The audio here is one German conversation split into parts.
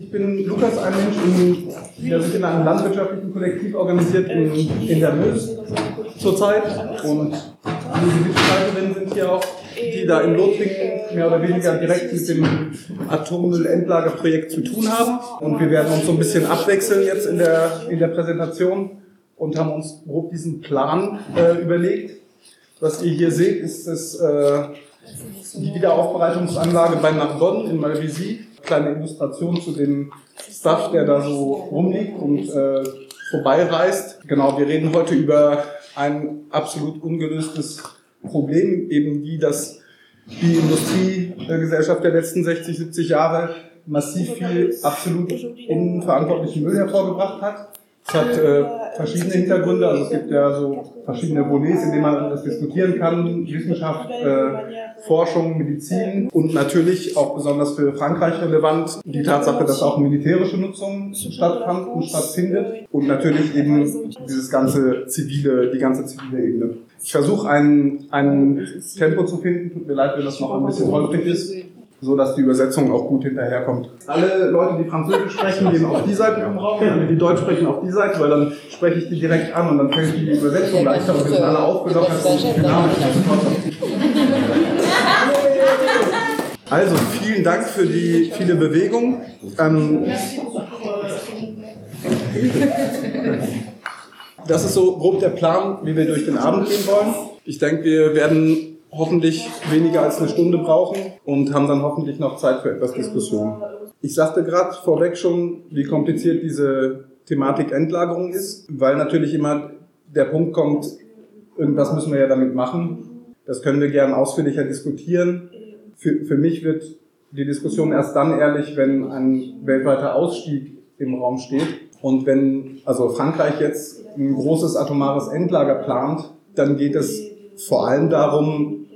Ich bin Lukas, ein Mensch, der sich in einem landwirtschaftlichen Kollektiv organisiert in, in der Mös zurzeit. Und die Mitstreiterinnen sind hier auch, die da in Lothringen mehr oder weniger direkt mit dem Atommüllendlagerprojekt zu tun haben. Und wir werden uns so ein bisschen abwechseln jetzt in der, in der Präsentation und haben uns grob diesen Plan äh, überlegt. Was ihr hier seht, ist das, äh, die Wiederaufbereitungsanlage bei Narbonne in Malvisi kleine Illustration zu dem Stuff, der da so rumliegt und äh, vorbeireist. Genau, wir reden heute über ein absolut ungelöstes Problem, eben wie das die Industriegesellschaft der letzten 60, 70 Jahre massiv viel absolut unverantwortlichen Müll hervorgebracht hat. Es hat äh, verschiedene Hintergründe, also es gibt ja so verschiedene Volets, in denen man das diskutieren kann, Wissenschaft, äh, Forschung, Medizin und natürlich auch besonders für Frankreich relevant die Tatsache, dass auch militärische Nutzung stattfand und stattfindet und natürlich eben dieses ganze zivile, die ganze zivile Ebene. Ich versuche ein, ein Tempo zu finden, tut mir leid, wenn das noch ein bisschen holprig ist so dass die Übersetzung auch gut hinterherkommt. Alle Leute, die Französisch sprechen, gehen auf die Seite vom Raum, alle, die Deutsch sprechen, auf die Seite, weil dann spreche ich die direkt an und dann fällt die Übersetzung leichter und wir sind alle aufgelockert und dynamisch. Also, vielen Dank für die viele Bewegung. Ähm, das ist so grob der Plan, wie wir durch den Abend gehen wollen. Ich denke, wir werden hoffentlich weniger als eine Stunde brauchen und haben dann hoffentlich noch Zeit für etwas Diskussion. Ich sagte gerade vorweg schon, wie kompliziert diese Thematik Endlagerung ist, weil natürlich immer der Punkt kommt, irgendwas müssen wir ja damit machen. Das können wir gern ausführlicher diskutieren. Für, für mich wird die Diskussion erst dann ehrlich, wenn ein weltweiter Ausstieg im Raum steht. Und wenn also Frankreich jetzt ein großes atomares Endlager plant, dann geht es vor allem darum,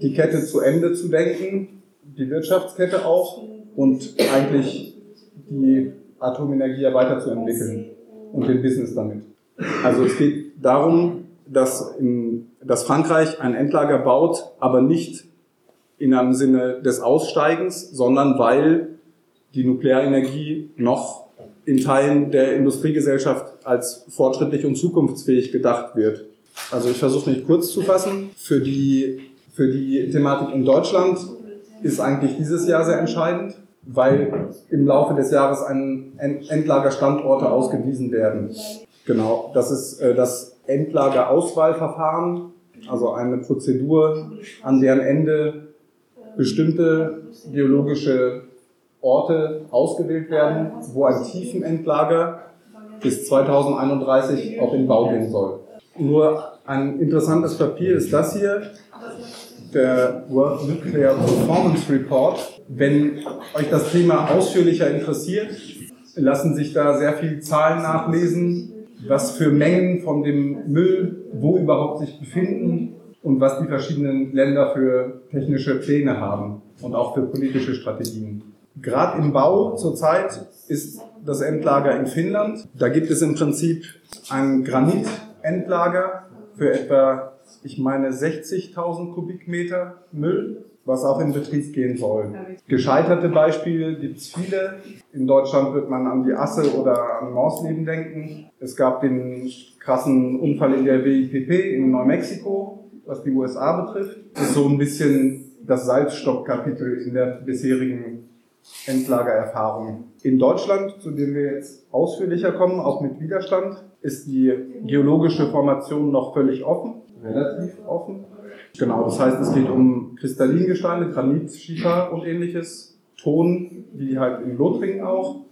die Kette zu Ende zu denken, die Wirtschaftskette auch und eigentlich die Atomenergie ja weiterzuentwickeln und den Business damit. Also es geht darum, dass, in, dass Frankreich ein Endlager baut, aber nicht in einem Sinne des Aussteigens, sondern weil die Nuklearenergie noch in Teilen der Industriegesellschaft als fortschrittlich und zukunftsfähig gedacht wird. Also ich versuche mich kurz zu fassen. Für die, für die Thematik in Deutschland ist eigentlich dieses Jahr sehr entscheidend, weil im Laufe des Jahres ein Endlagerstandorte ausgewiesen werden. Genau, das ist äh, das Endlagerauswahlverfahren, also eine Prozedur, an deren Ende bestimmte geologische Orte ausgewählt werden, wo ein Tiefenendlager bis 2031 auch in Bau gehen soll. Nur ein interessantes Papier ist das hier, der World Nuclear Performance Report. Wenn euch das Thema ausführlicher interessiert, lassen sich da sehr viele Zahlen nachlesen, was für Mengen von dem Müll wo überhaupt sich befinden und was die verschiedenen Länder für technische Pläne haben und auch für politische Strategien. Gerade im Bau zurzeit ist das Endlager in Finnland. Da gibt es im Prinzip ein Granit Endlager für etwa, ich meine, 60.000 Kubikmeter Müll, was auch in Betrieb gehen soll. Gescheiterte Beispiele gibt es viele. In Deutschland wird man an die Asse oder an Morsleben denken. Es gab den krassen Unfall in der WIPP in Neumexiko, was die USA betrifft. Ist so ein bisschen das Salzstockkapitel in der bisherigen Endlagererfahrung. In Deutschland, zu dem wir jetzt ausführlicher kommen, auch mit Widerstand, ist die geologische Formation noch völlig offen, relativ offen. Genau, das heißt, es geht um Kristallingesteine, Granit, Schiefer und ähnliches, Ton, wie halt in Lothringen auch,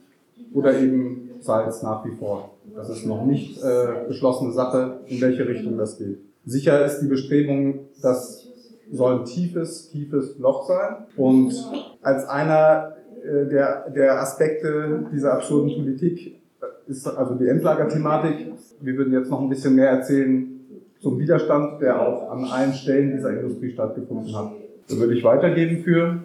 oder eben Salz nach wie vor. Das ist noch nicht äh, beschlossene Sache, in welche Richtung das geht. Sicher ist die Bestrebung, das soll ein tiefes, tiefes Loch sein. Und als einer äh, der, der Aspekte dieser absurden Politik ist also die Endlagerthematik. Wir würden jetzt noch ein bisschen mehr erzählen zum Widerstand, der auch an allen Stellen dieser Industrie stattgefunden hat. Da würde ich weitergeben für,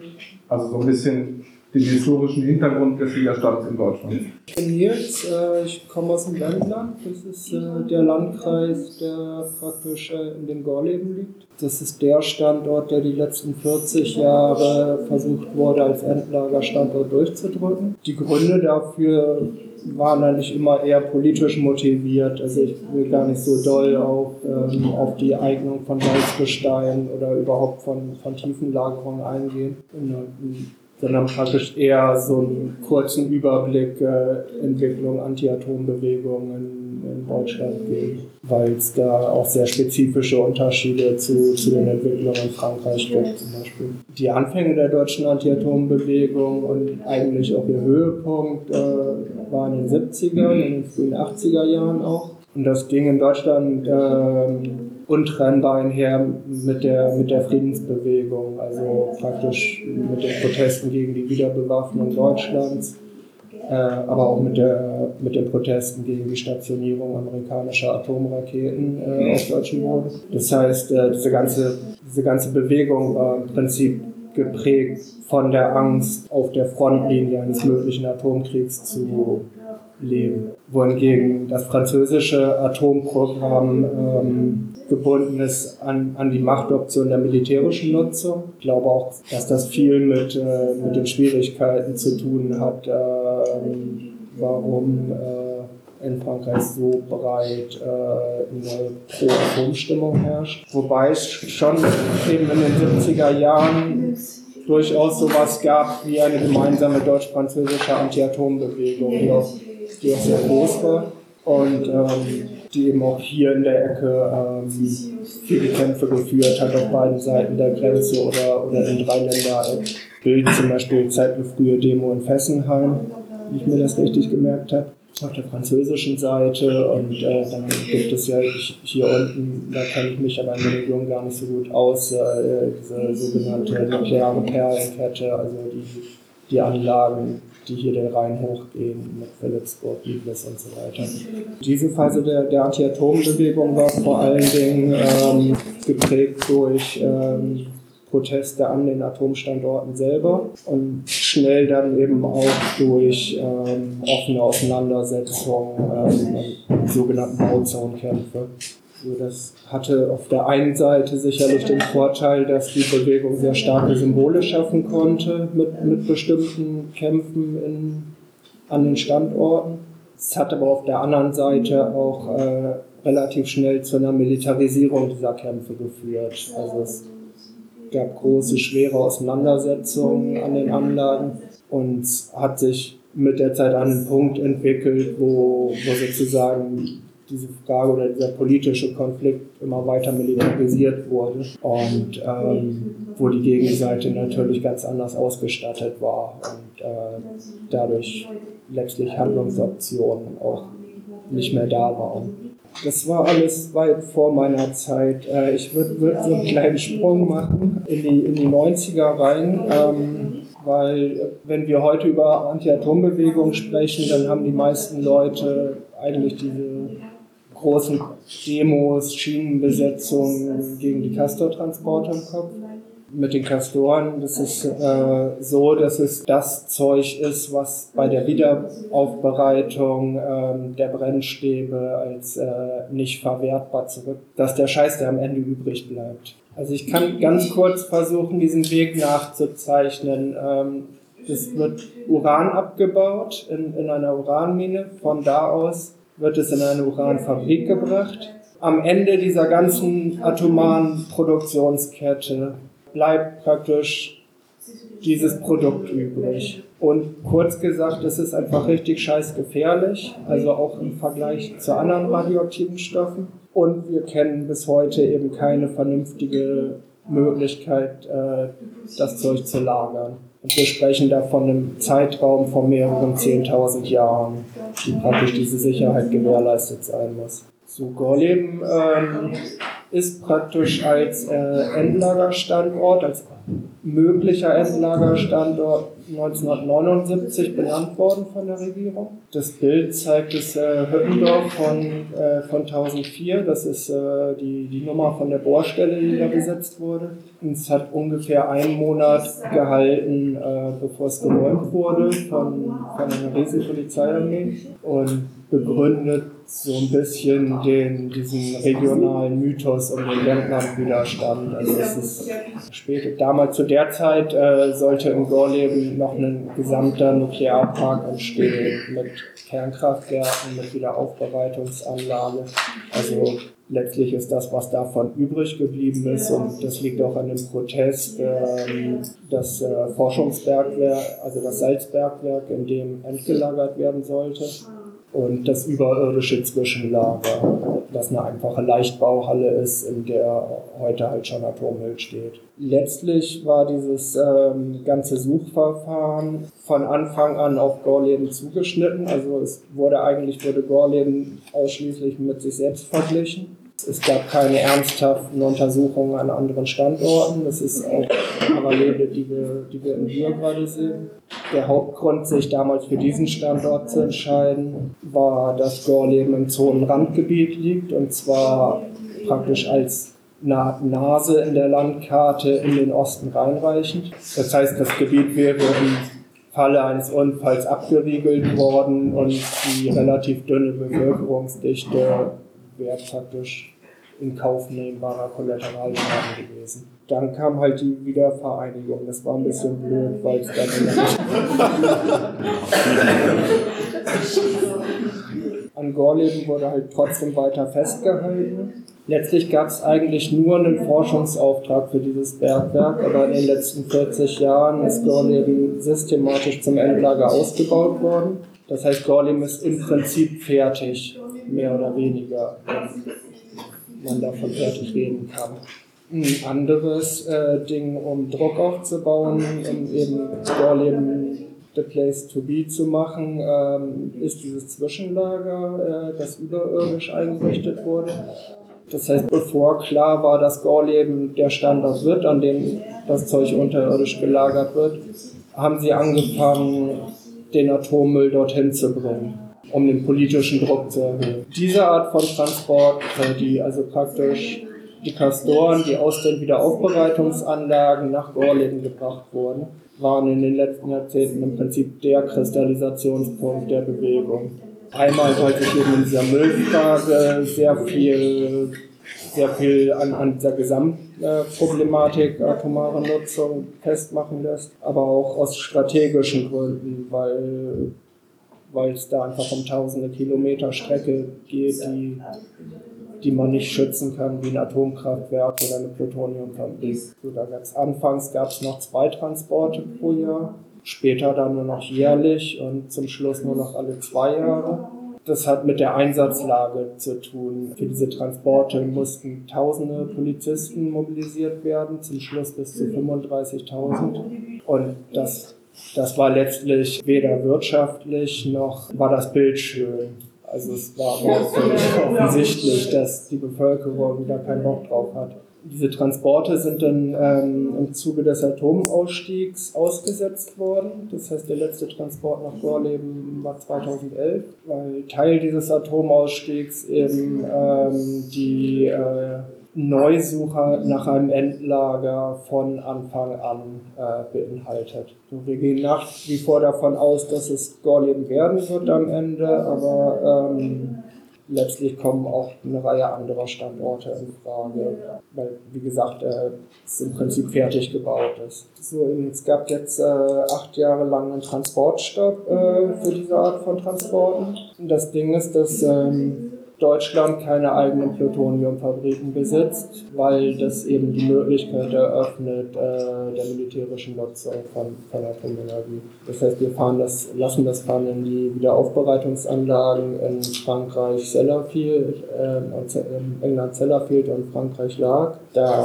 also so ein bisschen den historischen Hintergrund des Widerstands in Deutschland. Ich bin Nils, äh, ich komme aus dem Wendland. Das ist äh, der Landkreis, der praktisch äh, in dem Gorleben liegt. Das ist der Standort, der die letzten 40 Jahre versucht wurde, als Endlagerstandort durchzudrücken. Die Gründe dafür waren eigentlich immer eher politisch motiviert. Also ich will gar nicht so doll auf, ähm, auf die Eignung von Salzgestein oder überhaupt von, von Tiefenlagerung eingehen sondern praktisch eher so einen kurzen Überblick äh, Entwicklung Anti-Atom-Bewegungen in Deutschland geben, weil es da auch sehr spezifische Unterschiede zu, zu den Entwicklungen in Frankreich gibt zum Beispiel. Die Anfänge der deutschen Anti-Atom-Bewegung und eigentlich auch ihr Höhepunkt äh, waren in den 70er, in den frühen 80er Jahren auch. Und das ging in Deutschland äh, untrennbar einher mit der, mit der Friedensbewegung, also praktisch mit den Protesten gegen die Wiederbewaffnung Deutschlands, äh, aber auch mit, der, mit den Protesten gegen die Stationierung amerikanischer Atomraketen äh, auf deutschem Boden. Das heißt, äh, diese, ganze, diese ganze Bewegung war im Prinzip geprägt von der Angst, auf der Frontlinie eines möglichen Atomkriegs zu leben. Wohingegen das französische Atomprogramm ähm, gebunden ist an, an die Machtoption der militärischen Nutzung. Ich glaube auch, dass das viel mit, äh, mit den Schwierigkeiten zu tun hat, äh, warum äh, in Frankreich so breit äh, eine Pro-Atom-Stimmung herrscht. Wobei es schon eben in den 70er Jahren durchaus sowas gab wie eine gemeinsame deutsch-französische Anti-Atom-Bewegung, die auch, die auch sehr groß war. Und ähm, die eben auch hier in der Ecke ähm, viele Kämpfe geführt hat auf beiden Seiten der Grenze oder, oder in Dreiländer Bild zum Beispiel zeigt eine frühe Demo in Fessenheim, wie ich mir das richtig gemerkt habe auf der französischen Seite und äh, dann gibt es ja hier unten, da kenne ich mich aber in der Region gar nicht so gut aus, äh, diese sogenannte nukleare Perlenkette, also die, die Anlagen, die hier den Rhein hochgehen mit Philipsburg, Biblis und so weiter. Diese Phase der, der Anti-Atom-Bewegung war vor allen Dingen ähm, geprägt durch ähm, Proteste an den Atomstandorten selber und schnell dann eben auch durch ähm, offene Auseinandersetzungen, ähm, sogenannten Bauzonenkämpfe. So, das hatte auf der einen Seite sicherlich den Vorteil, dass die Bewegung sehr starke Symbole schaffen konnte mit, mit bestimmten Kämpfen in, an den Standorten. Es hat aber auf der anderen Seite auch äh, relativ schnell zu einer Militarisierung dieser Kämpfe geführt. Also es gab große, schwere Auseinandersetzungen an den Anlagen und hat sich mit der Zeit an einen Punkt entwickelt, wo, wo sozusagen diese Frage oder dieser politische Konflikt immer weiter militarisiert wurde und ähm, wo die Gegenseite natürlich ganz anders ausgestattet war und äh, dadurch letztlich Handlungsoptionen auch nicht mehr da waren. Das war alles weit vor meiner Zeit. Äh, ich würde würd so einen kleinen Sprung machen in die, in die 90er rein. Ähm, weil wenn wir heute über Anti-Atom-Bewegung sprechen, dann haben die meisten Leute eigentlich diese großen Demos, Schienenbesetzungen gegen die Castor-Transporte im Kopf. Mit den Castoren, das ist äh, so, dass es das Zeug ist, was bei der Wiederaufbereitung ähm, der Brennstäbe als äh, nicht verwertbar zurück, dass der Scheiß, der am Ende übrig bleibt. Also ich kann ganz kurz versuchen, diesen Weg nachzuzeichnen. Ähm, es wird Uran abgebaut in, in einer Uranmine. Von da aus wird es in eine Uranfabrik gebracht. Am Ende dieser ganzen atomaren Produktionskette bleibt praktisch dieses Produkt übrig. Und kurz gesagt, es ist einfach richtig scheiß gefährlich, also auch im Vergleich zu anderen radioaktiven Stoffen. Und wir kennen bis heute eben keine vernünftige Möglichkeit, äh, das Zeug zu lagern. Und wir sprechen da von einem Zeitraum von mehreren 10.000 Jahren, die praktisch diese Sicherheit gewährleistet sein muss. So, Gorleben ähm, ist praktisch als äh, Endlagerstandort, als möglicher Endlagerstandort 1979 benannt worden von der Regierung. Das Bild zeigt das äh, Hüttendorf von, äh, von 1004. Das ist äh, die, die Nummer von der Bohrstelle, die da besetzt wurde. Und es hat ungefähr einen Monat gehalten, äh, bevor es geräumt wurde von, von einer riesen Polizeiarmee. Und begründet so ein bisschen den, diesen regionalen Mythos um den Ländlerwiderstand. Also es ist später, damals zu der Zeit äh, sollte in Gorleben noch ein gesamter Nuklearpark entstehen mit Kernkraftwerken, mit Wiederaufbereitungsanlage. Also letztlich ist das, was davon übrig geblieben ist, und das liegt auch an dem Protest, ähm, das äh, Forschungsbergwerk, also das Salzbergwerk, in dem entgelagert werden sollte und das überirdische Zwischenlager, das eine einfache Leichtbauhalle ist, in der heute halt schon Atommüll steht. Letztlich war dieses ähm, ganze Suchverfahren von Anfang an auf Gorleben zugeschnitten. Also es wurde eigentlich wurde Gorleben ausschließlich mit sich selbst verglichen. Es gab keine ernsthaften Untersuchungen an anderen Standorten. Das ist auch Parallele, die wir, die wir in Bier gerade sehen. Der Hauptgrund, sich damals für diesen Standort zu entscheiden, war, dass Gorleben im Zonenrandgebiet liegt und zwar praktisch als Nase in der Landkarte in den Osten reinreichend. Das heißt, das Gebiet wäre im Falle eines Unfalls abgeriegelt worden und die relativ dünne Bevölkerungsdichte wäre praktisch in Kauf nehmbarer Kollateralschaden gewesen. Dann kam halt die Wiedervereinigung. Das war ein bisschen blöd, weil es dann an Gorleben wurde halt trotzdem weiter festgehalten. Letztlich gab es eigentlich nur einen Forschungsauftrag für dieses Bergwerk, aber in den letzten 40 Jahren ist Gorleben systematisch zum Endlager ausgebaut worden. Das heißt, Gorleben ist im Prinzip fertig, mehr oder weniger man davon fertig reden kann. Ein anderes äh, Ding, um Druck aufzubauen, um eben Vorleben the place to be zu machen, ähm, ist dieses Zwischenlager, äh, das überirdisch eingerichtet wurde. Das heißt, bevor klar war, dass Gorleben der Standort wird, an dem das Zeug unterirdisch gelagert wird, haben sie angefangen, den Atommüll dorthin zu bringen um den politischen Druck zu erhöhen. Diese Art von Transport, die also praktisch die Kastoren, die aus den Wiederaufbereitungsanlagen nach Gorleben gebracht wurden, waren in den letzten Jahrzehnten im Prinzip der Kristallisationspunkt der Bewegung. Einmal wollte ich eben in dieser Müllfrage sehr viel, sehr viel an, an dieser Gesamtproblematik atomare Nutzung festmachen lässt, aber auch aus strategischen Gründen, weil weil es da einfach um tausende Kilometer Strecke geht, die, die man nicht schützen kann, wie ein Atomkraftwerk oder eine Plutoniumfabrik. Anfangs gab es noch zwei Transporte pro Jahr, später dann nur noch jährlich und zum Schluss nur noch alle zwei Jahre. Das hat mit der Einsatzlage zu tun. Für diese Transporte mussten tausende Polizisten mobilisiert werden, zum Schluss bis zu 35.000. Und das das war letztlich weder wirtschaftlich noch war das Bild schön. Also es war völlig offensichtlich, dass die Bevölkerung da keinen Bock drauf hat. Diese Transporte sind dann ähm, im Zuge des Atomausstiegs ausgesetzt worden. Das heißt, der letzte Transport nach Gorleben war 2011, weil Teil dieses Atomausstiegs eben ähm, die äh, Neusucher nach einem Endlager von Anfang an äh, beinhaltet. Wir gehen nach wie vor davon aus, dass es Gorleben werden wird am Ende, aber ähm, letztlich kommen auch eine Reihe anderer Standorte in Frage, weil, wie gesagt, äh, es im Prinzip fertig gebaut ist. So, es gab jetzt äh, acht Jahre lang einen Transportstopp äh, für diese Art von Transporten. Das Ding ist, dass ähm, Deutschland keine eigenen Plutoniumfabriken besitzt, weil das eben die Möglichkeit eröffnet äh, der militärischen Nutzung von, von Atomenergie. Das heißt, wir fahren das, lassen das fahren in die Wiederaufbereitungsanlagen in Frankreich Sellafield, äh, in England Sellafield und Frankreich Larg. Da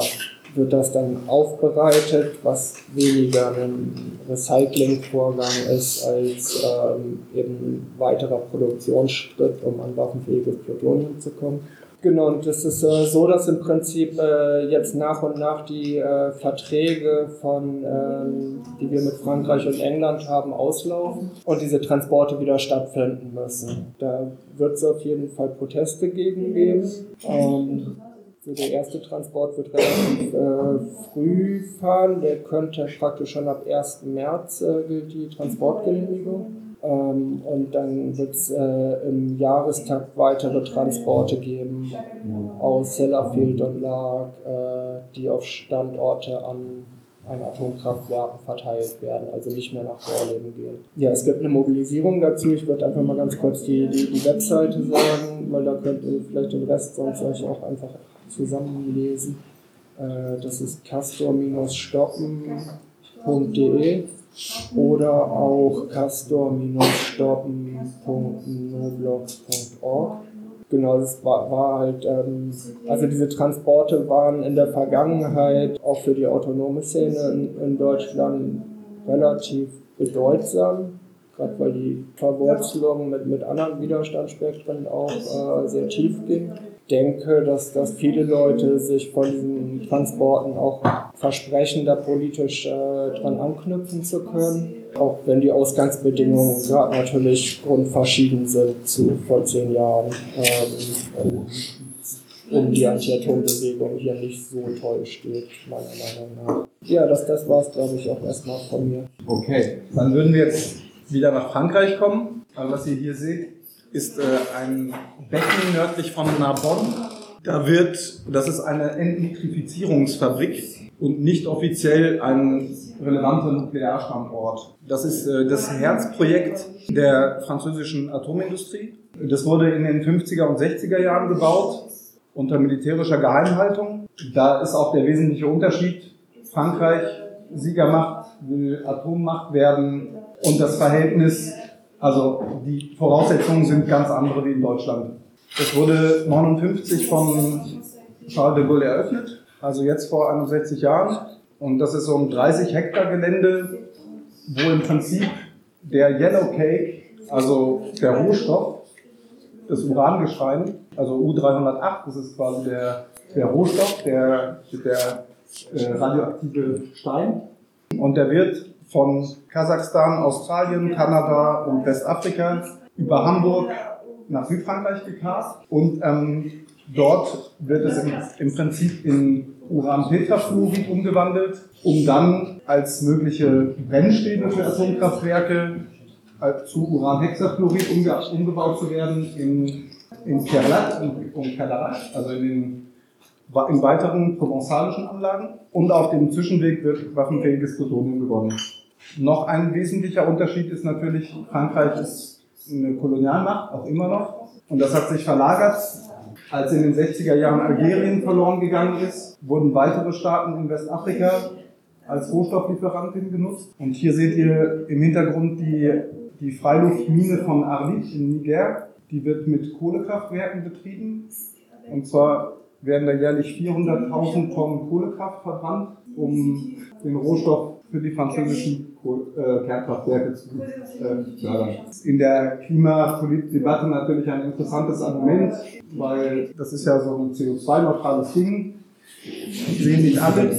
wird das dann aufbereitet, was weniger ein Recyclingvorgang ist als ähm, eben weiterer Produktionsschritt, um an waffenfähiges Plutonium zu kommen. Genau, und es ist äh, so, dass im Prinzip äh, jetzt nach und nach die äh, Verträge von, ähm, die wir mit Frankreich und England haben, auslaufen und diese Transporte wieder stattfinden müssen. Da wird es auf jeden Fall Proteste gegen geben. Ähm, so der erste Transport wird relativ äh, früh fahren. Der könnte praktisch schon ab 1. März äh, gilt die Transportgenehmigung. Ähm, und dann wird es äh, im Jahrestakt weitere Transporte geben aus Sellafield und Lark, äh, die auf Standorte an an Atomkraftwerken verteilt werden, also nicht mehr nach Vorleben gehen. Ja, es gibt eine Mobilisierung dazu. Ich würde einfach mal ganz kurz die, die, die Webseite sagen, weil da könnt ihr vielleicht den Rest sonst euch auch einfach zusammenlesen. Äh, das ist castor-stoppen.de oder auch castor-stoppen.noblogs.org. Genau, das war, war halt, ähm, also diese Transporte waren in der Vergangenheit auch für die autonome Szene in, in Deutschland relativ bedeutsam, gerade weil die Verwurzelung mit, mit anderen Widerstandsspektren auch äh, sehr tief ging denke, dass, dass viele Leute sich von diesen Transporten auch versprechen, da politisch äh, dran anknüpfen zu können. Auch wenn die Ausgangsbedingungen gerade natürlich grundverschieden sind zu vor zehn Jahren. Ähm, um die Anti-Atom-Bewegung hier nicht so toll steht, meiner Meinung nach. Ja, das, das war es, glaube ich, auch erstmal von mir. Okay, dann würden wir jetzt wieder nach Frankreich kommen. Also was ihr hier seht, ist äh, ein Becken nördlich von Narbonne. Da wird, das ist eine Entnitrifizierungsfabrik und nicht offiziell ein relevanter Nuklearstandort. Das ist äh, das Herzprojekt der französischen Atomindustrie. Das wurde in den 50er und 60er Jahren gebaut unter militärischer Geheimhaltung. Da ist auch der wesentliche Unterschied. Frankreich, Siegermacht, will Atommacht werden und das Verhältnis also die Voraussetzungen sind ganz andere wie in Deutschland. Es wurde 59 von Charles de Gaulle eröffnet, also jetzt vor 61 Jahren. Und das ist so ein 30 Hektar Gelände, wo im Prinzip der Yellow Cake, also der Rohstoff, das Urangeschrein, also U308, das ist quasi der, der Rohstoff, der, der äh, radioaktive Stein. Und der wird von Kasachstan, Australien, Kanada und Westafrika über Hamburg nach Südfrankreich gekarrt. Und ähm, dort wird es im, im Prinzip in Uran-Tetrafluorid umgewandelt, um dann als mögliche Brennstäbe für Atomkraftwerke zu Uranhexafluorid umge umgebaut zu werden in, in Kerlat und, Kalarat, also in den in weiteren provençalischen Anlagen. Und auf dem Zwischenweg wird waffenfähiges Plutonium gewonnen. Noch ein wesentlicher Unterschied ist natürlich, Frankreich ist eine Kolonialmacht, auch immer noch. Und das hat sich verlagert. Als in den 60er Jahren Algerien verloren gegangen ist, wurden weitere Staaten in Westafrika als Rohstofflieferantin genutzt. Und hier seht ihr im Hintergrund die, die Freiluftmine von Arlit in Niger. Die wird mit Kohlekraftwerken betrieben. Und zwar werden da jährlich 400.000 Tonnen Kohlekraft verbrannt, um den Rohstoff für die französischen Kernkraftwerke zu äh, fördern. In der Klimapolitik-Debatte natürlich ein interessantes Argument, weil das ist ja so ein CO2-neutrales Ding. Sehen nicht alle.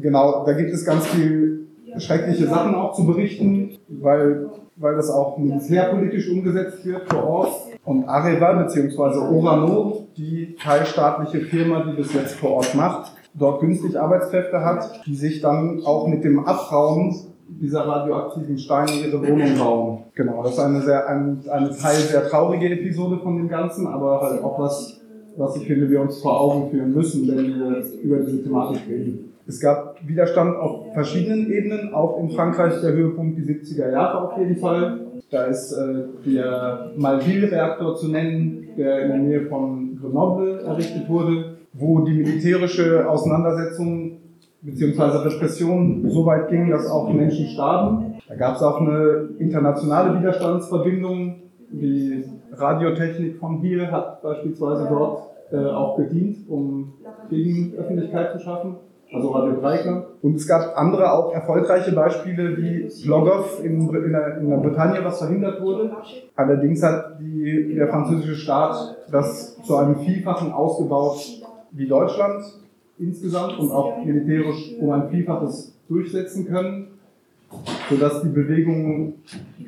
Genau, da gibt es ganz viel schreckliche Sachen auch zu berichten, weil, weil das auch militärpolitisch umgesetzt wird vor Ort. Und Areva bzw. Orano, die teilstaatliche Firma, die das jetzt vor Ort macht, dort günstig Arbeitskräfte hat, die sich dann auch mit dem Abraum dieser radioaktiven Steine ihre Wohnung bauen. Genau, das ist eine sehr, ein, eine Teil sehr traurige Episode von dem Ganzen, aber halt auch was, was ich finde, wir uns vor Augen führen müssen, wenn wir über diese Thematik reden. Es gab Widerstand auf verschiedenen Ebenen, auch in Frankreich der Höhepunkt die 70er Jahre auf jeden Fall. Da ist äh, der Malville-Reaktor zu nennen, der in der Nähe von Grenoble errichtet wurde wo die militärische Auseinandersetzung bzw. Repression so weit ging, dass auch Menschen starben. Da gab es auch eine internationale Widerstandsverbindung. Die Radiotechnik von hier hat beispielsweise dort äh, auch gedient, um Gegenöffentlichkeit zu schaffen. also Radio Dreiklang. Und es gab andere auch erfolgreiche Beispiele wie Logov in, in, der, in der Bretagne, was verhindert wurde. Allerdings hat die, der französische Staat das zu einem Vielfachen ausgebaut wie Deutschland insgesamt und auch militärisch um ein Vielfaches durchsetzen können sodass die Bewegung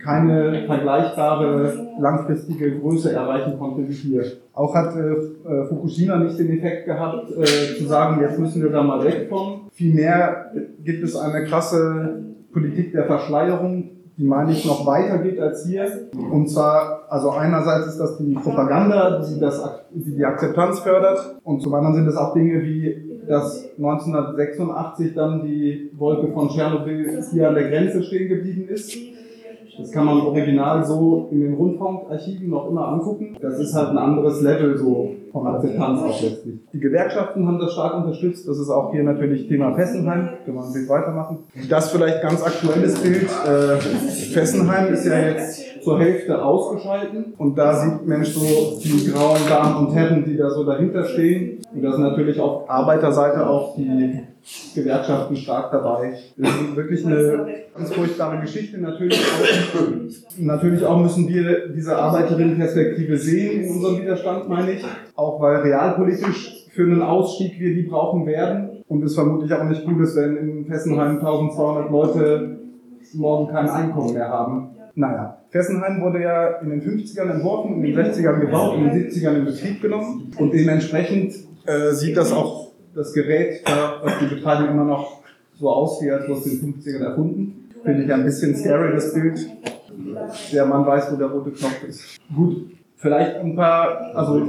keine vergleichbare langfristige Größe erreichen konnte wie hier. Auch hat äh, äh, Fukushima nicht den Effekt gehabt, äh, zu sagen, jetzt müssen wir da mal wegkommen. Vielmehr gibt es eine krasse Politik der Verschleierung, die meine ich noch weiter geht als hier. Und zwar, also einerseits ist das die Propaganda, die, das, die die Akzeptanz fördert und zum anderen sind es auch Dinge wie dass 1986 dann die Wolke von Tschernobyl hier an der Grenze stehen geblieben ist. Das kann man original so in den Rundfunkarchiven noch immer angucken. Das ist halt ein anderes Level so von Akzeptanz auch letztlich. Die Gewerkschaften haben das stark unterstützt. Das ist auch hier natürlich Thema Fessenheim. Können wir ein bisschen weitermachen. Das vielleicht ganz aktuelles Bild. Äh, Fessenheim ist ja jetzt zur Hälfte ausgeschalten. Und da sieht Mensch so die grauen Damen und Herren, die da so dahinter stehen. Und da sind natürlich auf Arbeiterseite auch die Gewerkschaften stark dabei. Das ist wirklich eine ganz furchtbare Geschichte. Natürlich auch, natürlich auch müssen wir diese Arbeiterinnenperspektive sehen in unserem Widerstand, meine ich. Auch weil realpolitisch für einen Ausstieg wir die brauchen werden. Und es vermutlich auch nicht gut ist, wenn in Fessenheim 1200 Leute morgen kein Einkommen mehr haben. Naja, Fessenheim wurde ja in den 50ern entworfen, in den 60ern gebaut, in den 70ern in Betrieb genommen und dementsprechend äh, sieht das auch das Gerät, da, was die betreiben, immer noch so aus, wie als aus den 50ern erfunden. Finde ich ein bisschen scary, das Bild. Der Mann weiß, wo der rote Knopf ist. Gut, vielleicht ein paar, also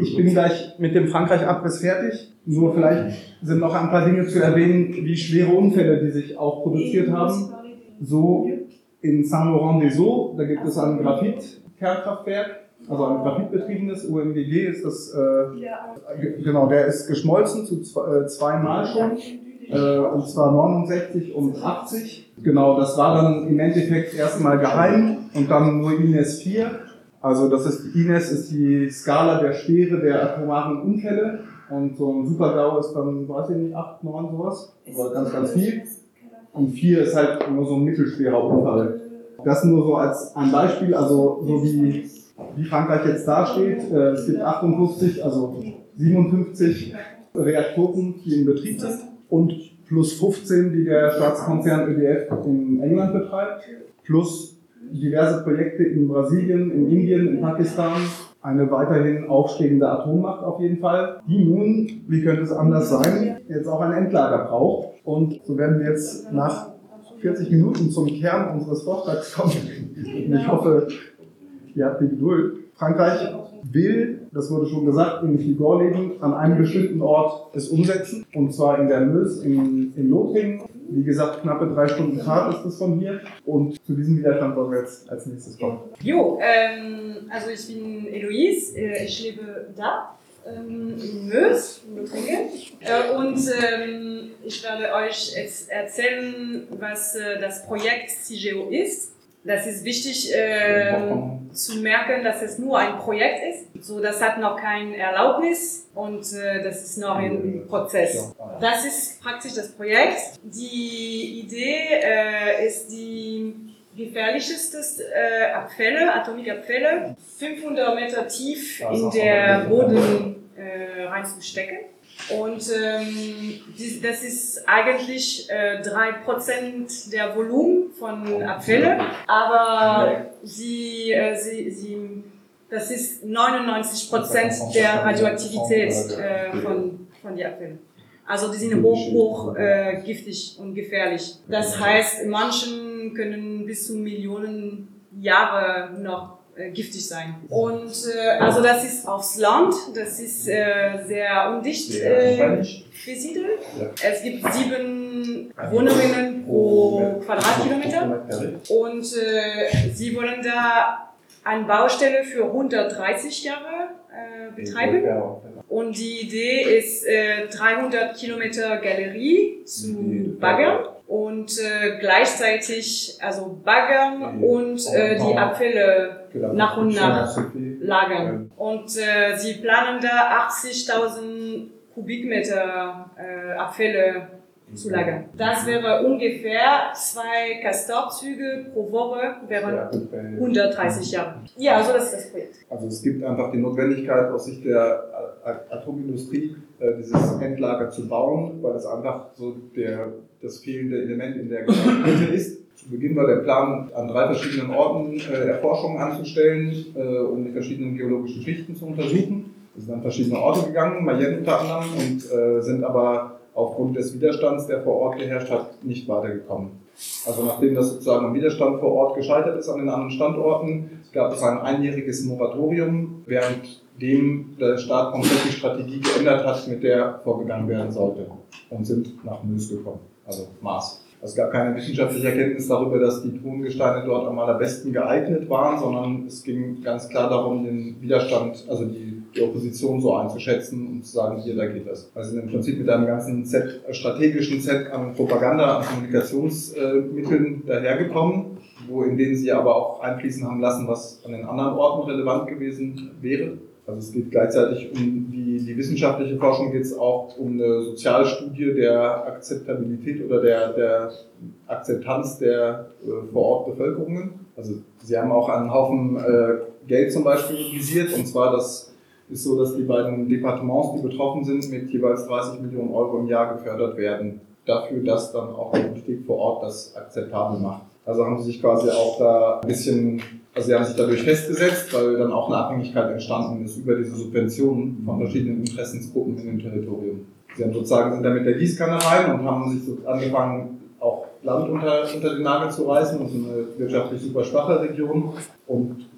ich bin gleich mit dem Frankreich-Abriss fertig. Nur vielleicht sind noch ein paar Dinge zu erwähnen, wie schwere Unfälle, die sich auch produziert haben. So in Saint-Laurent-des-Eaux, da gibt es ein Graphit-Kernkraftwerk, also ein graphitbetriebenes UMWG ist das, äh, genau, der ist geschmolzen zu zwei, äh, zweimal schon, äh, und zwar 69 und 80. Genau, das war dann im Endeffekt erstmal geheim und dann nur INES 4. Also das ist, INES ist die Skala der Schwere der atomaren Unfälle und so ein Super-GAU ist dann, weiß ich nicht, 8, 9 sowas, aber ganz, ganz viel. Und 4 ist halt nur so ein mittelschwerer Unfall. Das nur so als ein Beispiel, also so wie wie Frankreich jetzt dasteht. Äh, es gibt 58, also 57 Reaktoren, die in Betrieb sind und plus 15, die der Staatskonzern EDF in England betreibt, plus diverse Projekte in Brasilien, in Indien, in Pakistan, eine weiterhin aufstehende Atommacht auf jeden Fall, die nun, wie könnte es anders sein, jetzt auch ein Endlager braucht. Und so werden wir jetzt nach 40 Minuten zum Kern unseres Vortrags kommen. Und ich hoffe, ihr habt die Geduld. Frankreich will, das wurde schon gesagt, in Gorleben an einem bestimmten Ort es umsetzen, und zwar in der Meuse in, in Lothringen. Wie gesagt, knappe drei Stunden Fahrt ist das von hier. Und zu diesem Widerstand wollen wir jetzt als nächstes kommen. Jo, ähm, also ich bin Eloise, äh, ich lebe da ähm, Lothringen. Äh, und ähm, ich werde euch jetzt erzählen, was äh, das Projekt CIGEO ist. Das ist wichtig äh, zu merken, dass es nur ein Projekt ist. So, das hat noch kein Erlaubnis und äh, das ist noch im Prozess. Das ist praktisch das Projekt. Die Idee äh, ist die gefährlichste äh, Abfälle, Atomikabfälle, 500 Meter tief in der Boden äh, reinzustecken. Und ähm, das ist eigentlich äh, 3% der Volumen von Abfälle, aber sie, äh, sie, sie, das ist 99% der Radioaktivität äh, von, von den Abfällen. Also die sind hoch, hoch äh, giftig und gefährlich. Das heißt, manchen können bis zu Millionen Jahre noch äh, giftig sein. Und äh, also das ist aufs Land, das ist äh, sehr undicht äh, besiedelt. Es gibt sieben Wohnungen pro Quadratkilometer und äh, sie wollen da eine Baustelle für 130 Jahre äh, betreiben. Und die Idee ist äh, 300 Kilometer Galerie zu baggern und äh, gleichzeitig also baggern und äh, die Abfälle nach und nach lagern. Und äh, sie planen da 80.000 Kubikmeter äh, Abfälle zu lagern. Das wäre ungefähr zwei Castor-Züge pro Woche, wären 130 Jahre. Ja, also das ist das Projekt. Also es gibt einfach die Notwendigkeit aus Sicht der Atomindustrie, äh, dieses Endlager zu bauen, weil es einfach so der, das fehlende Element in der Mitte ist. Zu Beginn war der Plan, an drei verschiedenen Orten äh, Erforschungen anzustellen, äh, um die verschiedenen geologischen Schichten zu untersuchen. Wir sind an verschiedene Orte gegangen, Mayenne unter anderem, und sind aber aufgrund des Widerstands, der vor Ort geherrscht hat, nicht weitergekommen. Also nachdem das sozusagen am Widerstand vor Ort gescheitert ist an den anderen Standorten, gab es ein einjähriges Moratorium, währenddem der Staat komplett die Strategie geändert hat, mit der vorgegangen werden sollte und sind nach Mös gekommen, also Mars. Es gab keine wissenschaftliche Erkenntnis darüber, dass die Tongesteine dort am allerbesten geeignet waren, sondern es ging ganz klar darum, den Widerstand, also die, die Opposition so einzuschätzen und zu sagen, hier, da geht das. Also im Prinzip mit einem ganzen Set, äh, strategischen Set an Propaganda, an Kommunikationsmitteln dahergekommen, wo in denen sie aber auch einfließen haben lassen, was an den anderen Orten relevant gewesen wäre. Also es geht gleichzeitig um die, die wissenschaftliche Forschung, geht es auch um eine Sozialstudie der Akzeptabilität oder der, der Akzeptanz der äh, vor Ort Bevölkerungen. Also sie haben auch einen Haufen äh, Geld zum Beispiel visiert und zwar das ist so, dass die beiden Departements, die betroffen sind, mit jeweils 30 Millionen Euro im Jahr gefördert werden. Dafür, dass dann auch der Politik vor Ort das akzeptabel macht. Also haben sie sich quasi auch da ein bisschen also sie haben sich dadurch festgesetzt, weil dann auch eine Abhängigkeit entstanden ist über diese Subventionen von verschiedenen Interessensgruppen in dem Territorium. Sie haben sozusagen sind da mit der Gießkanne rein und haben sich so angefangen, auch Land unter, unter den Nagel zu reißen, und eine wirtschaftlich super schwache Region und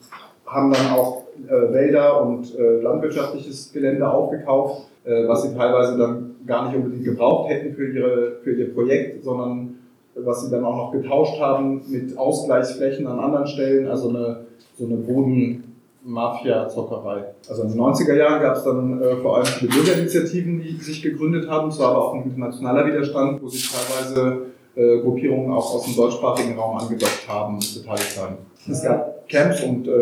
haben dann auch äh, Wälder und äh, landwirtschaftliches Gelände aufgekauft, äh, was sie teilweise dann gar nicht unbedingt gebraucht hätten für, ihre, für ihr Projekt, sondern was sie dann auch noch getauscht haben mit Ausgleichsflächen an anderen Stellen, also eine, so eine Boden-Mafia-Zockerei. Also in den 90er Jahren gab es dann äh, vor allem viele Bürgerinitiativen, die sich gegründet haben, zwar aber auch ein internationaler Widerstand, wo sich teilweise äh, Gruppierungen auch aus dem deutschsprachigen Raum angedockt haben beteiligt haben. Es gab Camps und äh,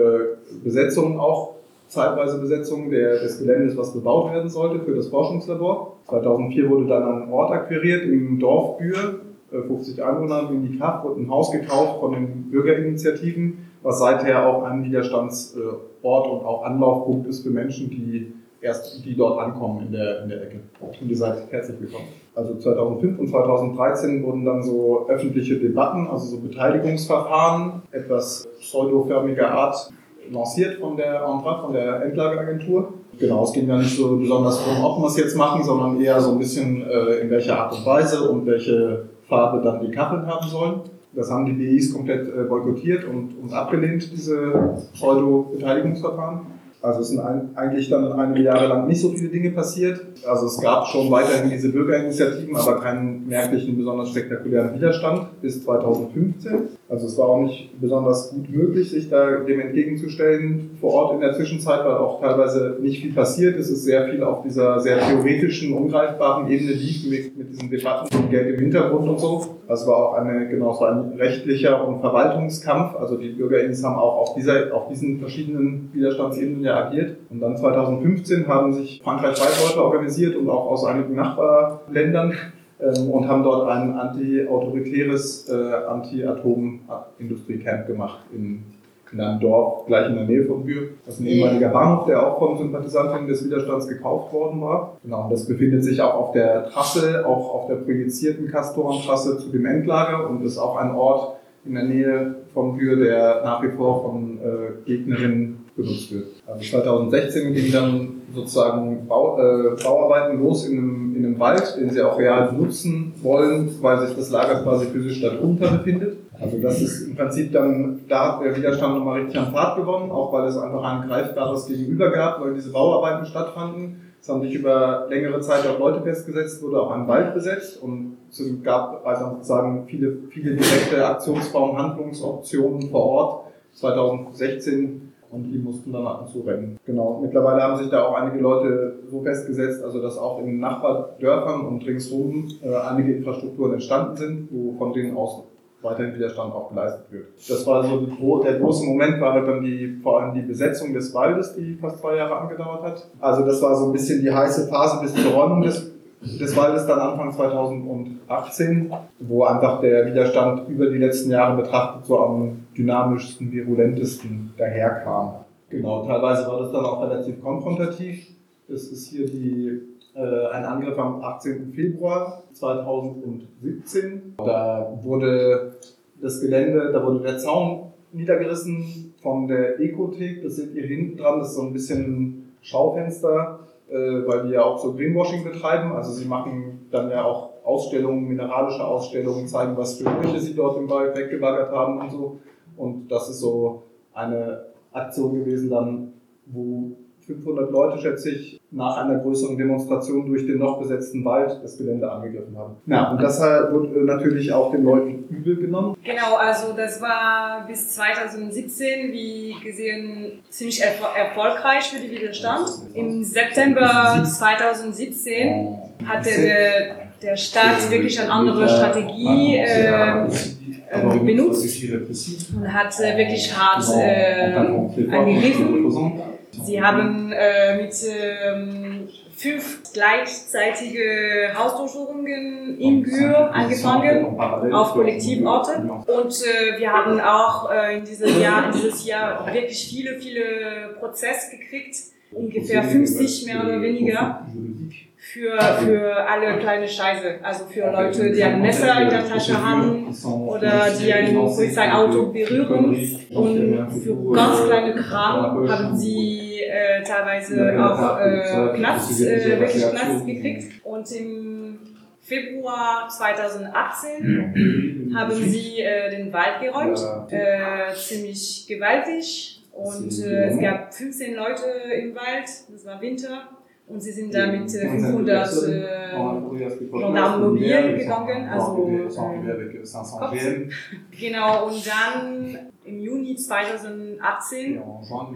Besetzungen auch, zeitweise Besetzungen der, des Geländes, was bebaut werden sollte für das Forschungslabor. 2004 wurde dann ein Ort akquiriert im Dorf Bühr, 50 Einwohner in die Kraft, wurde ein Haus gekauft von den Bürgerinitiativen, was seither auch ein Widerstandsort und auch Anlaufpunkt ist für Menschen, die erst, die dort ankommen in der, in der Ecke. Und ihr seid herzlich willkommen. Also 2005 und 2013 wurden dann so öffentliche Debatten, also so Beteiligungsverfahren, etwas pseudoförmiger Art lanciert von der Antrag, von der Endlageagentur. Genau, es ging ja nicht so besonders darum, ob wir es jetzt machen, sondern eher so ein bisschen äh, in welcher Art und Weise und welche Farbe dann die Kacheln haben sollen. Das haben die BIs komplett äh, boykottiert und, und abgelehnt, diese Pseudo-Beteiligungsverfahren. Also es sind eigentlich dann einige Jahre lang nicht so viele Dinge passiert. Also es gab schon weiterhin diese Bürgerinitiativen, aber keinen merklichen, besonders spektakulären Widerstand bis 2015. Also es war auch nicht besonders gut möglich, sich da dem entgegenzustellen vor Ort in der Zwischenzeit, weil auch teilweise nicht viel passiert. Es ist sehr viel auf dieser sehr theoretischen, ungreifbaren Ebene liegt mit, mit diesen Debatten und Geld im Hintergrund und so. Das war auch eine, genau, war ein rechtlicher und Verwaltungskampf. Also die BürgerInnen haben auch auf, dieser, auf diesen verschiedenen Widerstandsebenen ja agiert. Und dann 2015 haben sich Frankreich-weit Leute organisiert und auch aus einigen Nachbarländern ähm, und haben dort ein anti-autoritäres äh, Anti-Atom-Industrie-Camp gemacht in, in einem Dorf gleich in der Nähe von Bühr. Das ist ein ehemaliger Bahnhof, der auch von Sympathisanten des Widerstands gekauft worden war. Genau, und das befindet sich auch auf der Trasse, auch auf der projizierten Castoran-Trasse zu dem Endlager und ist auch ein Ort in der Nähe von Bühr, der nach wie vor von äh, Gegnerinnen benutzt wird. Also 2016 ging dann sozusagen Bau, äh, Bauarbeiten los in einem, in einem Wald, den sie auch real nutzen wollen, weil sich das Lager quasi physisch darunter befindet. Also das ist im Prinzip dann, da hat der Widerstand nochmal richtig an Fahrt gewonnen, auch weil es einfach ein greifbares Gegenüber gab, weil diese Bauarbeiten stattfanden. Es haben sich über längere Zeit auch Leute festgesetzt, wurde auch ein Wald besetzt und es gab also sozusagen viele, viele direkte Aktionsformen, Handlungsoptionen vor Ort. 2016 und die mussten dann ab und zu rennen. Genau. Mittlerweile haben sich da auch einige Leute so festgesetzt, also dass auch in Nachbardörfern und ringsherum äh, einige Infrastrukturen entstanden sind, wo von denen aus weiterhin Widerstand auch geleistet wird. Das war so der große Moment, war halt dann die, vor allem die Besetzung des Waldes, die fast zwei Jahre angedauert hat. Also das war so ein bisschen die heiße Phase bis zur Räumung des, des Waldes dann Anfang 2018, wo einfach der Widerstand über die letzten Jahre betrachtet so am dynamischsten, virulentesten daherkam. Genau, teilweise war das dann auch relativ konfrontativ. Das ist hier die, äh, ein Angriff am 18. Februar 2017. Da wurde das Gelände, da wurde der Zaun niedergerissen von der Ekothek. Das seht ihr hinten dran, das ist so ein bisschen Schaufenster, weil die ja auch so Greenwashing betreiben. Also sie machen dann ja auch Ausstellungen, mineralische Ausstellungen, zeigen, was für Brüche sie dort im Wald weggebaggert haben und so. Und das ist so eine Aktion gewesen dann, wo 500 Leute, schätze ich, nach einer größeren Demonstration durch den noch besetzten Wald das Gelände angegriffen haben. Ja, und das wurde natürlich auch den Leuten übel genommen. Genau, also das war bis 2017, wie gesehen, ziemlich erfol erfolgreich für den Widerstand. Im September 2017 hatte der, der Staat wirklich eine andere Strategie äh, äh, benutzt und hat äh, wirklich hart äh, angegriffen. Sie haben äh, mit ähm, fünf gleichzeitige Hausdurchsuchungen in Gür angefangen, auf Kollektivorte. Und äh, wir haben auch äh, in diesem Jahr, in dieses Jahr wirklich viele, viele Prozesse gekriegt, ungefähr 50 mehr oder weniger für, für alle kleine Scheiße. Also für Leute, die ein Messer in der Tasche haben oder die ein Polizeiauto berühren. Und für ganz kleine Kram haben sie äh, teilweise auch äh, Knast, äh, wirklich Knast gekriegt. Und im Februar 2018 haben sie äh, den Wald geräumt, äh, ziemlich gewaltig. Und äh, es gab 15 Leute im Wald, das war Winter. Und sie sind da mit 500 äh, Gendarmen mobil gegangen, also äh, Genau, und dann im Juni 2018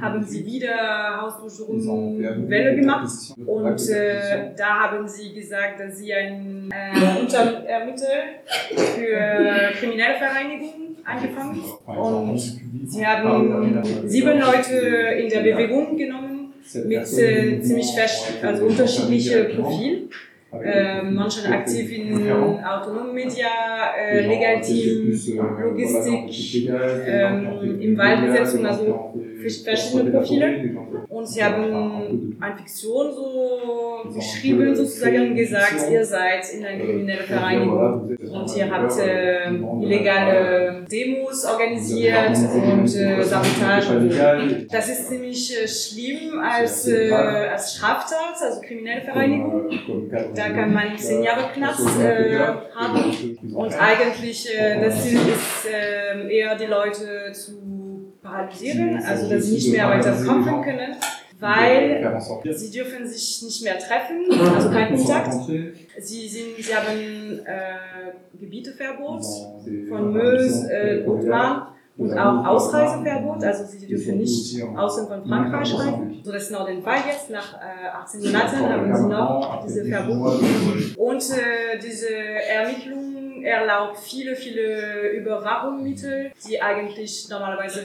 haben sie wieder Hausdurchsuchungen Welle gemacht. und äh, da haben sie gesagt, dass sie ein äh, Unterermittel für kriminelle Vereinigungen angefangen und sie haben sieben Leute in der Bewegung genommen mit äh, ziemlich also unterschiedliche Profil. Äh, manche aktiv in autonomen Media, äh, Legalteam, Logistik, ähm, im Waldbesetzung, also verschiedene Profile. Und sie haben eine Fiktion so geschrieben, sozusagen gesagt, ihr seid in einer kriminellen Vereinigung. Und ihr habt äh, illegale Demos organisiert und äh, Sabotage. Das ist ziemlich äh, schlimm als, äh, als Straftat, also kriminelle Vereinigung. Da kann man zehn Jahre Knast äh, haben. Und eigentlich äh, das Ziel ist äh, eher die Leute zu paralysieren, also dass sie nicht mehr weiter kämpfen können weil sie dürfen sich nicht mehr treffen, also kein Kontakt. Sie, sind, sie haben äh, Gebieteverbot von Mös, äh, Gutmann und auch Ausreiseverbot, also sie dürfen nicht außen von Frankreich reisen. So das ist noch den Fall jetzt, nach äh, 18 Monaten haben sie noch diese Verbot. Und äh, diese Ermittlung erlaubt viele, viele Überwachungsmittel, die eigentlich normalerweise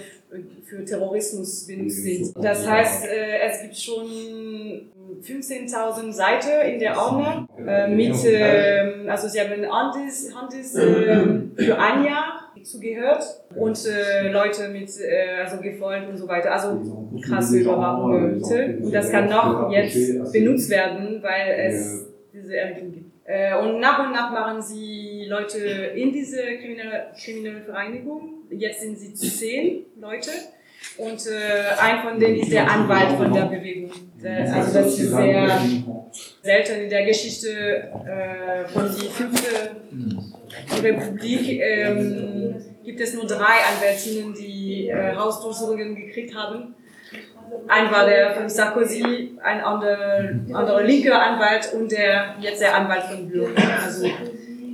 für Terrorismus benutzt sind. Das heißt, äh, es gibt schon 15.000 Seiten in der Ordner äh, mit, äh, also sie haben Handys, Handys äh, für ein Jahr zugehört und äh, Leute mit, äh, also gefolgt und so weiter. Also krasse Überwachung. Und das kann noch jetzt benutzt werden, weil es diese Ermittlungen gibt. Äh, und nach und nach machen sie Leute in diese kriminelle, kriminelle Vereinigung. Jetzt sind sie zehn Leute. Und äh, ein von denen ist der Anwalt von der Bewegung. Der, also das ist sehr selten in der Geschichte äh, von die fünfte Republik. Ähm, gibt es nur drei Anwältinnen, die äh, Hausdurchsuchungen gekriegt haben. Ein war der von Sarkozy, ein anderer, anderer linker Anwalt und der jetzt der Anwalt von Büren. Also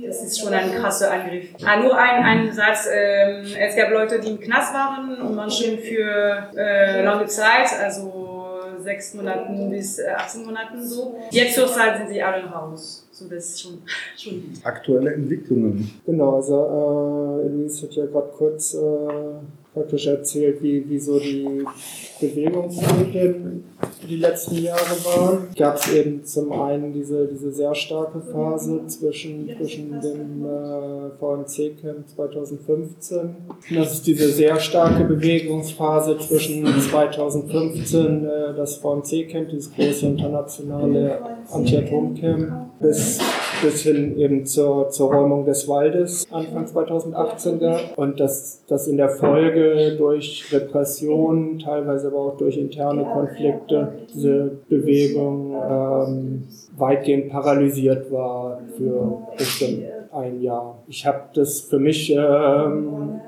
das ist schon ein krasser Angriff. Ah, nur ein, ein Satz. Ähm, es gab Leute, die im Knast waren und manche für äh, lange Zeit, also sechs Monaten bis 18 Monaten so. Jetzt zurzeit sind sie alle raus. So, das ist schon, schon Aktuelle Entwicklungen. Genau, also äh, Luis hat ja gerade kurz äh, praktisch erzählt, wie, wie so die Bewegungsmedien die letzten Jahre waren. Gab es eben zum einen diese, diese sehr starke Phase zwischen, zwischen dem äh, VMC-Camp 2015. Das ist diese sehr starke Bewegungsphase zwischen 2015, äh, das VMC-Camp, dieses große internationale Anti-Atom-Camp, bis bis hin eben zur, zur Räumung des Waldes Anfang 2018 gab und dass das in der Folge durch Repression, teilweise aber auch durch interne Konflikte, diese Bewegung ähm, weitgehend paralysiert war für bestimmt ein Jahr. Ich habe das für mich ähm,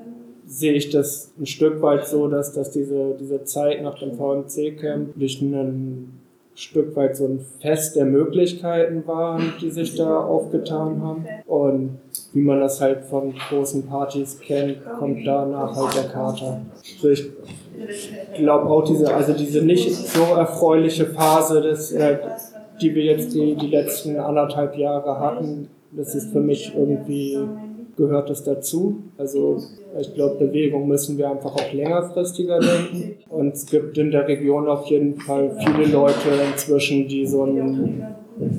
sehe ich das ein Stück weit so, dass, dass diese, diese Zeit nach dem VMC-Camp durch einen Stück weit so ein Fest der Möglichkeiten waren, die sich da aufgetan haben. Und wie man das halt von großen Partys kennt, kommt danach halt der Kater. Also ich glaube auch diese, also diese nicht so erfreuliche Phase, des, äh, die wir jetzt die, die letzten anderthalb Jahre hatten, das ist für mich irgendwie gehört das dazu. Also ich glaube, Bewegung müssen wir einfach auch längerfristiger denken. Und es gibt in der Region auf jeden Fall viele Leute inzwischen, die so einen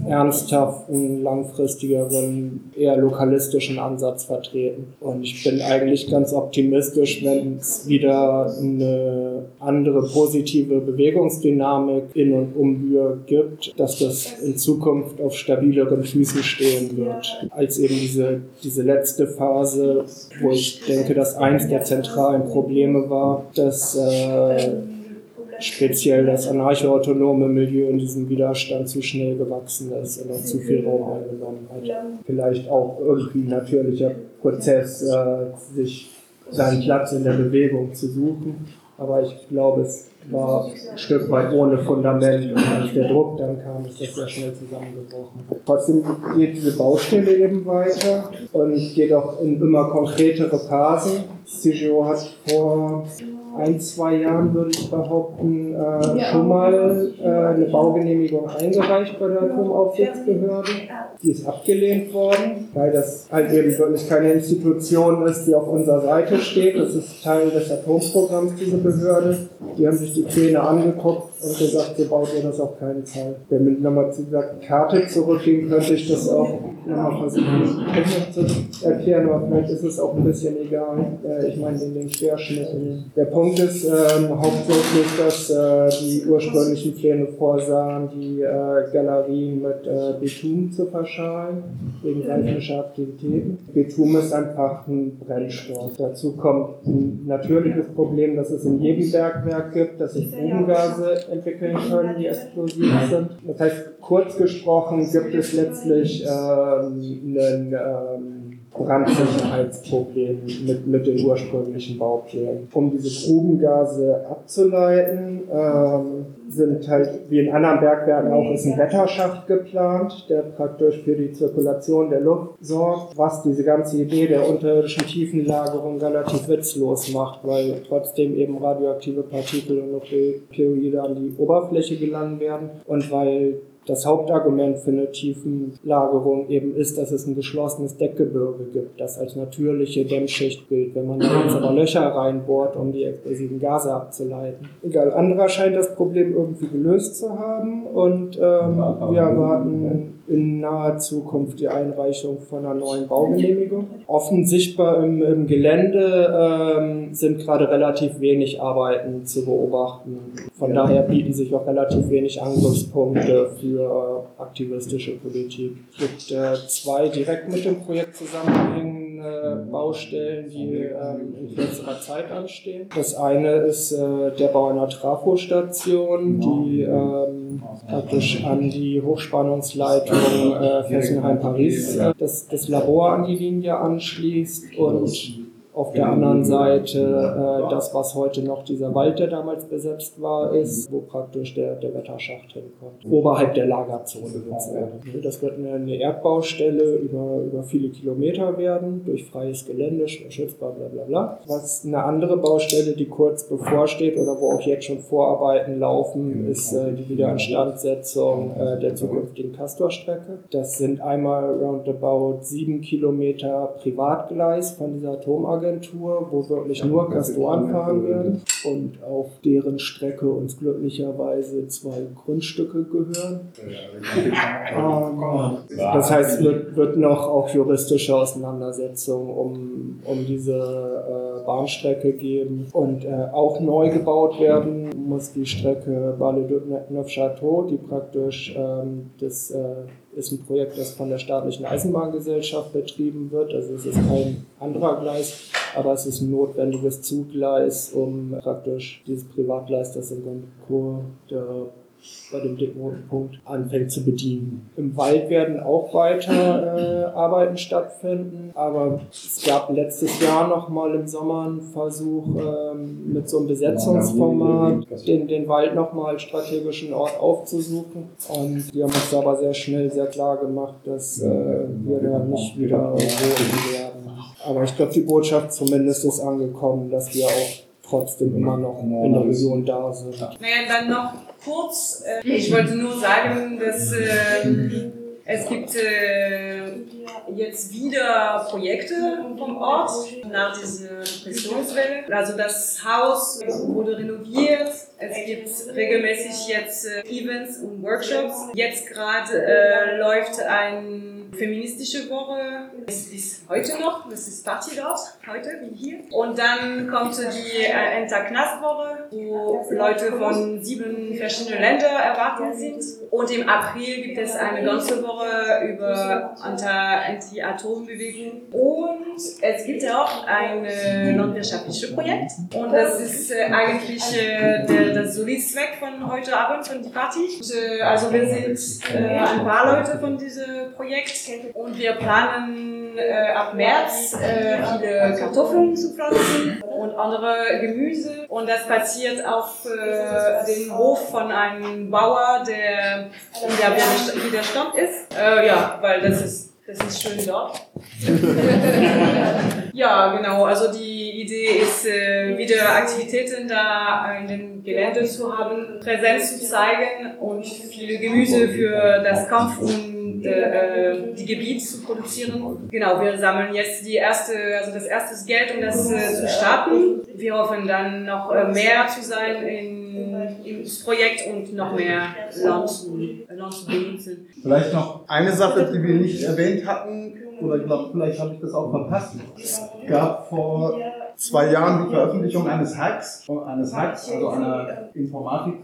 ernsthaften, langfristigeren, eher lokalistischen Ansatz vertreten. Und ich bin eigentlich ganz optimistisch, wenn es wieder eine andere positive Bewegungsdynamik in und um Bühr gibt, dass das in Zukunft auf stabileren Füßen stehen wird, als eben diese, diese letzte Phase, wo ich denke, dass eins der zentralen Probleme war, dass äh, speziell das anarcho-autonome Milieu in diesem Widerstand zu schnell gewachsen ist und auch zu viel Raum eingenommen hat. Vielleicht auch irgendwie ein natürlicher Prozess, äh, sich seinen Platz in der Bewegung zu suchen. Aber ich glaube, es war ein Stück weit ohne Fundament und als der Druck dann kam, ist das sehr schnell zusammengebrochen. Trotzdem geht diese Baustelle eben weiter und geht auch in immer konkretere Phasen. CGO hat vor ein, zwei Jahren, würde ich behaupten, äh, schon mal äh, eine Baugenehmigung eingereicht bei der Atomaufsichtsbehörde. Die ist abgelehnt worden, weil das halt eben wirklich keine Institution ist, die auf unserer Seite steht. Das ist Teil des Atomprogramms, diese Behörde. Die haben sich die Pläne angeguckt und gesagt, so baut ihr das auf keinen Fall. Wenn wir nochmal zu dieser Karte zurückgehen, könnte ich das auch nochmal versuchen zu erklären, aber vielleicht ist es auch ein bisschen egal. Äh, ich meine, in den Querschnitten. Der Punkt ist ähm, hauptsächlich, dass äh, die ursprünglichen Pläne vorsahen, die äh, Galerien mit äh, Beton zu verschalen, wegen seismischer Aktivitäten. Beton ist einfach ein Brennstoff. Dazu kommt ein natürliches Problem, dass es in jedem Bergwerk gibt, dass sich Gruben entwickeln können, die explosiv sind. Das heißt, kurz gesprochen gibt es letztlich ähm, einen ähm, Brandsicherheitsproblem mit, mit den ursprünglichen Bauplänen. Um diese Grubengase abzuleiten, ähm, sind halt wie in anderen Bergwerken auch ist ein Wetterschacht geplant, der praktisch für die Zirkulation der Luft sorgt, was diese ganze Idee der unterirdischen Tiefenlagerung relativ witzlos macht, weil trotzdem eben radioaktive Partikel und Nukleoide an die Oberfläche gelangen werden und weil das Hauptargument für eine Tiefenlagerung eben ist, dass es ein geschlossenes Deckgebirge gibt, das als natürliche Dämmschicht gilt, wenn man da jetzt aber Löcher reinbohrt, um die explosiven Gase abzuleiten. Egal, anderer scheint das Problem irgendwie gelöst zu haben und ähm, wir erwarten in naher Zukunft die Einreichung von einer neuen Baugenehmigung. Offen sichtbar im, im Gelände ähm, sind gerade relativ wenig Arbeiten zu beobachten. Von daher bieten sich auch relativ wenig Angriffspunkte für aktivistische Politik. Es gibt äh, zwei direkt mit dem Projekt zusammenhängende Baustellen, die ähm, in kürzerer Zeit anstehen. Das eine ist äh, der Bau einer Trafostation, die ähm, praktisch an die Hochspannungsleitung äh, Fessenheim Paris äh, das, das Labor an die Linie anschließt und Auf der anderen Seite äh, das, was heute noch dieser Wald, der damals besetzt war, ist, wo praktisch der, der Wetterschacht hinkommt. Oberhalb der Lagerzone wird Das wird eine, eine Erdbaustelle über, über viele Kilometer werden, durch freies Gelände, schützbar, bla bla bla. Was eine andere Baustelle, die kurz bevorsteht oder wo auch jetzt schon Vorarbeiten laufen, ist äh, die Wiederinstandsetzung äh, der zukünftigen Castorstrecke. Das sind einmal roundabout sieben Kilometer Privatgleis von dieser Atomagentur, wo wirklich nur Castoren fahren werden und auf deren Strecke uns glücklicherweise zwei Grundstücke gehören. Ähm, das heißt, wird, wird noch auch juristische Auseinandersetzungen um, um diese äh, Bahnstrecke geben und äh, auch neu gebaut werden. Muss die Strecke Val-de-Neuf-Château, die praktisch ähm, das äh, ist ein Projekt, das von der staatlichen Eisenbahngesellschaft betrieben wird. Also es ist kein anderer Gleis, aber es ist ein notwendiges Zugleis, um praktisch dieses Privatgleis, das in Goncourt der bei dem dicken roten Punkt anfängt zu bedienen. Im Wald werden auch weiter äh, Arbeiten stattfinden, aber es gab letztes Jahr noch mal im Sommer einen Versuch ähm, mit so einem Besetzungsformat, den, den Wald noch mal als strategischen Ort aufzusuchen. Und die haben uns aber sehr schnell sehr klar gemacht, dass äh, wir da nicht wieder wohnen werden. Aber ich glaube, die Botschaft zumindest ist angekommen, dass wir auch trotzdem immer noch in der Region da sind. Naja, dann noch kurz, äh, ich wollte nur sagen, dass äh, es gibt äh, jetzt wieder Projekte vom Ort nach dieser Depressionswelle. Also das Haus wurde renoviert. Es gibt regelmäßig jetzt äh, Events und Workshops. Jetzt gerade äh, läuft ein feministische Woche. Es ist heute noch, das ist Party dort, heute, wie hier. Und dann kommt die äh, Enter-Knast-Woche, wo Leute von sieben verschiedenen Ländern erwartet sind. Und im April gibt es eine ganze Woche über Anti-Atom-Bewegung. Und es gibt auch ein äh, landwirtschaftliches Projekt. Und das ist äh, eigentlich äh, der, das Solidzweck von heute Abend, von die Party. Und, äh, also wir sind äh, ein paar Leute von diesem Projekt und wir planen äh, ab März äh, viele Kartoffeln zu pflanzen und andere Gemüse. Und das passiert auf äh, dem Hof von einem Bauer, der der Widerstand ist. Äh, ja, weil das ist, das ist schön dort. ja, genau. Also die Idee ist, äh, wieder Aktivitäten da in dem Gelände zu haben, Präsenz zu zeigen und viele Gemüse für das Kampf und äh, die Gebiet zu produzieren. Genau, wir sammeln jetzt die erste, also das erste Geld, um das äh, zu starten. Wir hoffen dann noch mehr zu sein in, im Projekt und noch mehr Land zu benutzen. Vielleicht noch eine Sache, die wir nicht erwähnt hatten, oder ich glaube, vielleicht habe ich das auch verpasst. Es gab vor zwei Jahren die Veröffentlichung eines Hacks, eines Hacks, also einer informatik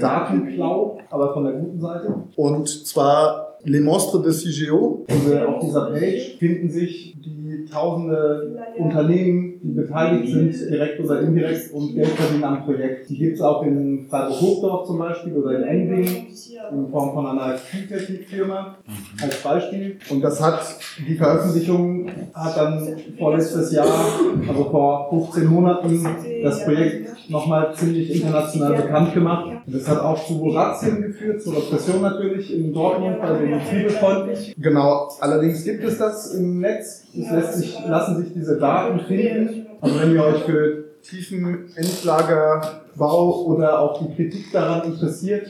Datenklau, aber von der guten Seite. Und zwar Les Monstres de CGO. Und äh, auf dieser Page finden sich die tausende Unternehmen, die beteiligt sind, direkt oder indirekt und Geld verdienen am Projekt. Die gibt es auch in Freiburg-Hochdorf zum Beispiel oder in Ending in Form von einer Kühltechnikfirma als Beispiel. Und das hat, die Veröffentlichung hat dann vorletztes Jahr, also vor 15 Monaten, das Projekt nochmal ziemlich international bekannt gemacht. Und das hat auch zu Razzien geführt, zur Repression natürlich in Dortmund bei den Zwiebelfreunden. Genau, allerdings gibt es das im Netz. Es lässt sich, lassen sich diese Daten finden. Also wenn ihr euch für tiefen Endlagerbau oder auch die Kritik daran interessiert,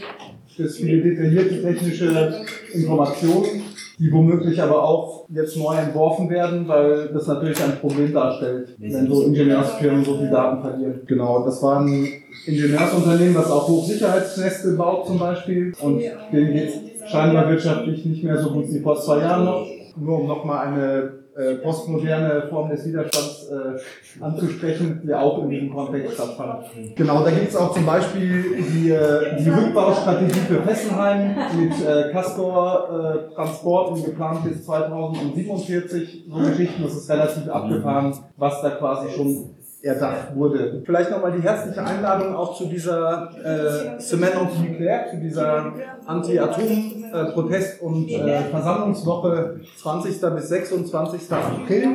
es viele detaillierte technische Informationen, die womöglich aber auch jetzt neu entworfen werden, weil das natürlich ein Problem darstellt, wenn so Ingenieursfirmen so viel Daten verlieren. Genau, das war ein Ingenieursunternehmen, das auch Hochsicherheitsnetze baut zum Beispiel und denen geht scheinbar wirtschaftlich nicht mehr so gut wie vor zwei Jahren noch. Nur um nochmal eine äh, postmoderne Form des Widerstands äh, anzusprechen, die auch in diesem Kontext stattfand. Genau, da gibt es auch zum Beispiel die, äh, die Rückbaustrategie für Fessenheim mit äh, Castor äh, geplant bis 2047. So Geschichten, das ist relativ abgefahren, was da quasi schon erdacht wurde. Vielleicht nochmal die herzliche Einladung auch zu dieser äh, Semaine Anti-Nucléaire, zu dieser Anti-Atom-Protest- und äh, Versammlungswoche 20. bis 26. April.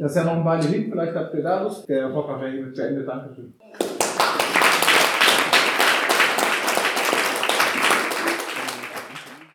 Das ist ja noch ein Weile hin, vielleicht habt ihr da Lust. Der Vortrag wäre Ende. Dankeschön.